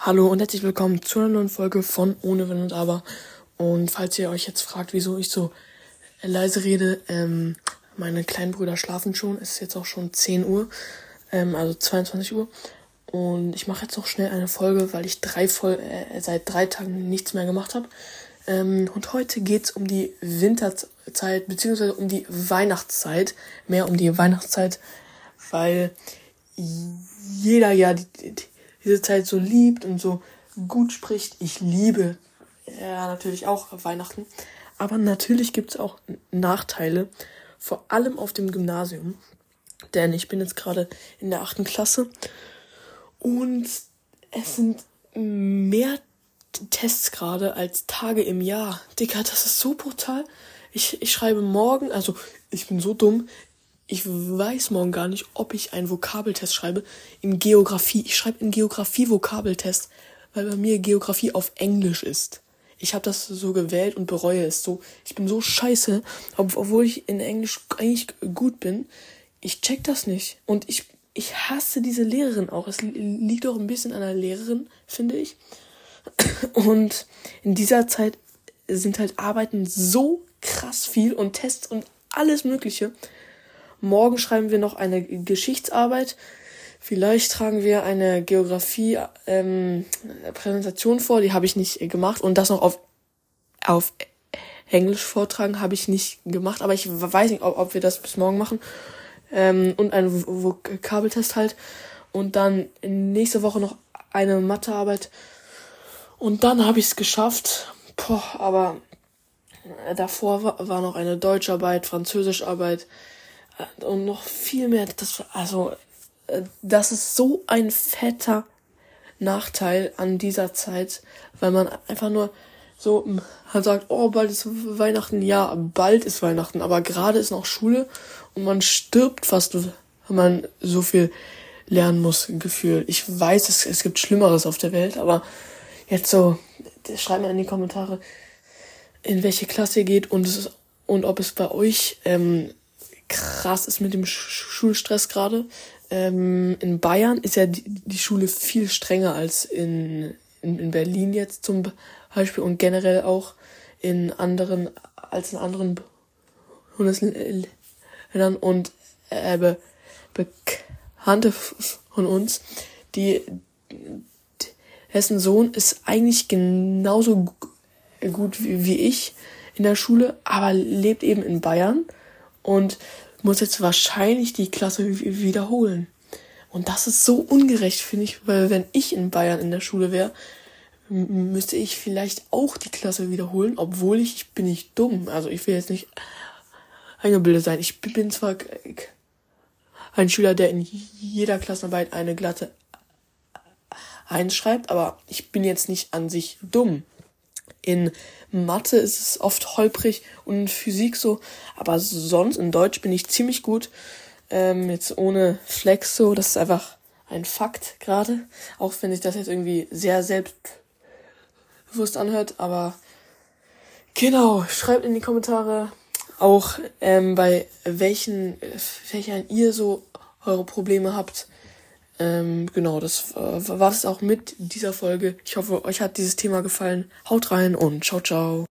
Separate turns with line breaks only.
Hallo und herzlich willkommen zu einer neuen Folge von Ohne Wenn und Aber. Und falls ihr euch jetzt fragt, wieso ich so leise rede, ähm, meine kleinen Brüder schlafen schon. Es ist jetzt auch schon 10 Uhr, ähm, also 22 Uhr. Und ich mache jetzt noch schnell eine Folge, weil ich drei Vol äh, seit drei Tagen nichts mehr gemacht habe. Ähm, und heute geht's um die Winterzeit, beziehungsweise um die Weihnachtszeit. Mehr um die Weihnachtszeit, weil jeder ja die, die diese Zeit so liebt und so gut spricht. Ich liebe ja natürlich auch Weihnachten. Aber natürlich gibt es auch Nachteile, vor allem auf dem Gymnasium. Denn ich bin jetzt gerade in der achten Klasse und es sind mehr Tests gerade als Tage im Jahr. Digga, das ist so brutal. Ich, ich schreibe morgen, also ich bin so dumm, ich weiß morgen gar nicht, ob ich einen Vokabeltest schreibe in Geografie. Ich schreibe in Geografie Vokabeltest, weil bei mir Geografie auf Englisch ist. Ich habe das so gewählt und bereue es so. Ich bin so scheiße, obwohl ich in Englisch eigentlich gut bin. Ich check das nicht und ich ich hasse diese Lehrerin auch. Es liegt auch ein bisschen an der Lehrerin, finde ich. Und in dieser Zeit sind halt Arbeiten so krass viel und Tests und alles Mögliche. Morgen schreiben wir noch eine Geschichtsarbeit. Vielleicht tragen wir eine Geografie-Präsentation ähm, vor, die habe ich nicht gemacht. Und das noch auf, auf Englisch vortragen habe ich nicht gemacht, aber ich weiß nicht, ob, ob wir das bis morgen machen. Ähm, und einen Vokabeltest halt. Und dann nächste Woche noch eine Mathearbeit. Und dann habe ich es geschafft. Boah, aber davor war, war noch eine Deutscharbeit, Französischarbeit, und noch viel mehr. Das, also, äh, das ist so ein fetter Nachteil an dieser Zeit, weil man einfach nur so halt sagt, oh, bald ist Weihnachten. Ja, bald ist Weihnachten, aber gerade ist noch Schule und man stirbt fast, wenn man so viel lernen muss, Gefühl. Ich weiß, es, es gibt Schlimmeres auf der Welt, aber jetzt so, schreibt mal in die Kommentare, in welche Klasse ihr geht und, es und ob es bei euch ähm, krass ist mit dem Schulstress gerade. Ähm, in Bayern ist ja die, die Schule viel strenger als in, in, in Berlin jetzt zum Beispiel und generell auch in anderen, als in anderen Bundesländern und äh, be, Bekannte von uns, die dessen Sohn ist eigentlich genauso gut wie ich in der Schule, aber lebt eben in Bayern und muss jetzt wahrscheinlich die Klasse wiederholen. Und das ist so ungerecht, finde ich, weil wenn ich in Bayern in der Schule wäre, müsste ich vielleicht auch die Klasse wiederholen, obwohl ich, ich bin nicht dumm. Also ich will jetzt nicht eingebildet sein. Ich bin zwar ein Schüler, der in jeder Klassenarbeit eine glatte einschreibt, aber ich bin jetzt nicht an sich dumm. In Mathe ist es oft holprig und in Physik so, aber sonst in Deutsch bin ich ziemlich gut. Ähm, jetzt ohne Flex so, das ist einfach ein Fakt gerade, auch wenn sich das jetzt irgendwie sehr selbstbewusst anhört, aber genau, schreibt in die Kommentare auch ähm, bei welchen Fächern ihr so eure Probleme habt. Ähm, genau, das äh, war es auch mit dieser Folge. Ich hoffe, euch hat dieses Thema gefallen. Haut rein und ciao, ciao.